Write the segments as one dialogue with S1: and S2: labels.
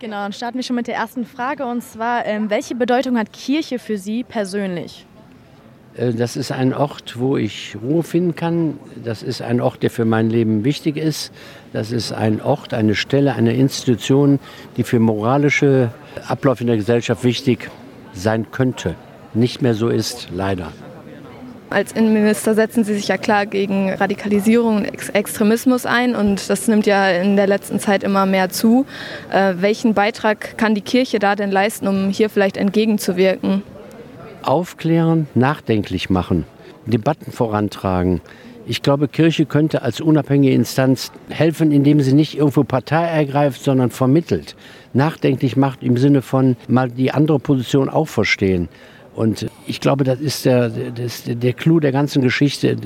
S1: Genau, dann starten wir schon mit der ersten Frage und zwar, ähm, welche Bedeutung hat Kirche für Sie persönlich?
S2: Äh, das ist ein Ort, wo ich Ruhe finden kann. Das ist ein Ort, der für mein Leben wichtig ist. Das ist ein Ort, eine Stelle, eine Institution, die für moralische Abläufe in der Gesellschaft wichtig sein könnte. Nicht mehr so ist, leider.
S3: Als Innenminister setzen Sie sich ja klar gegen Radikalisierung und Ex Extremismus ein und das nimmt ja in der letzten Zeit immer mehr zu. Äh, welchen Beitrag kann die Kirche da denn leisten, um hier vielleicht entgegenzuwirken?
S2: Aufklären, nachdenklich machen, Debatten vorantragen. Ich glaube, Kirche könnte als unabhängige Instanz helfen, indem sie nicht irgendwo Partei ergreift, sondern vermittelt. Nachdenklich macht im Sinne von mal die andere Position auch verstehen. Und ich glaube, das ist der, das, der Clou der ganzen Geschichte,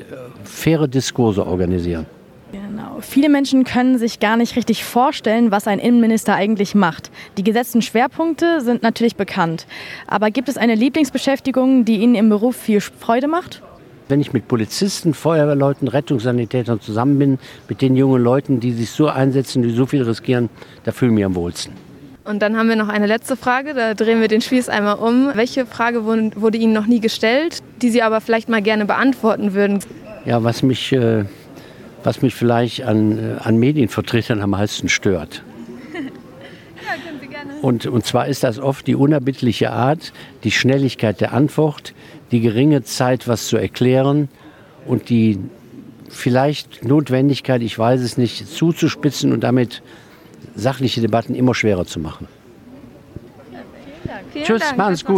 S2: faire Diskurse organisieren.
S1: Genau. Viele Menschen können sich gar nicht richtig vorstellen, was ein Innenminister eigentlich macht. Die gesetzten Schwerpunkte sind natürlich bekannt. Aber gibt es eine Lieblingsbeschäftigung, die Ihnen im Beruf viel Freude macht?
S2: Wenn ich mit Polizisten, Feuerwehrleuten, Rettungssanitätern zusammen bin, mit den jungen Leuten, die sich so einsetzen, die so viel riskieren, da fühle ich mich am wohlsten.
S3: Und dann haben wir noch eine letzte Frage, da drehen wir den Spieß einmal um. Welche Frage wurde Ihnen noch nie gestellt, die Sie aber vielleicht mal gerne beantworten würden?
S2: Ja, was mich, äh, was mich vielleicht an, äh, an Medienvertretern am meisten stört.
S3: ja, können Sie gerne.
S2: Und, und zwar ist das oft die unerbittliche Art, die Schnelligkeit der Antwort, die geringe Zeit, was zu erklären und die vielleicht Notwendigkeit, ich weiß es nicht, zuzuspitzen und damit sachliche Debatten immer schwerer zu machen.
S3: Vielen
S2: Tschüss,
S3: Dank.
S2: machen's gut.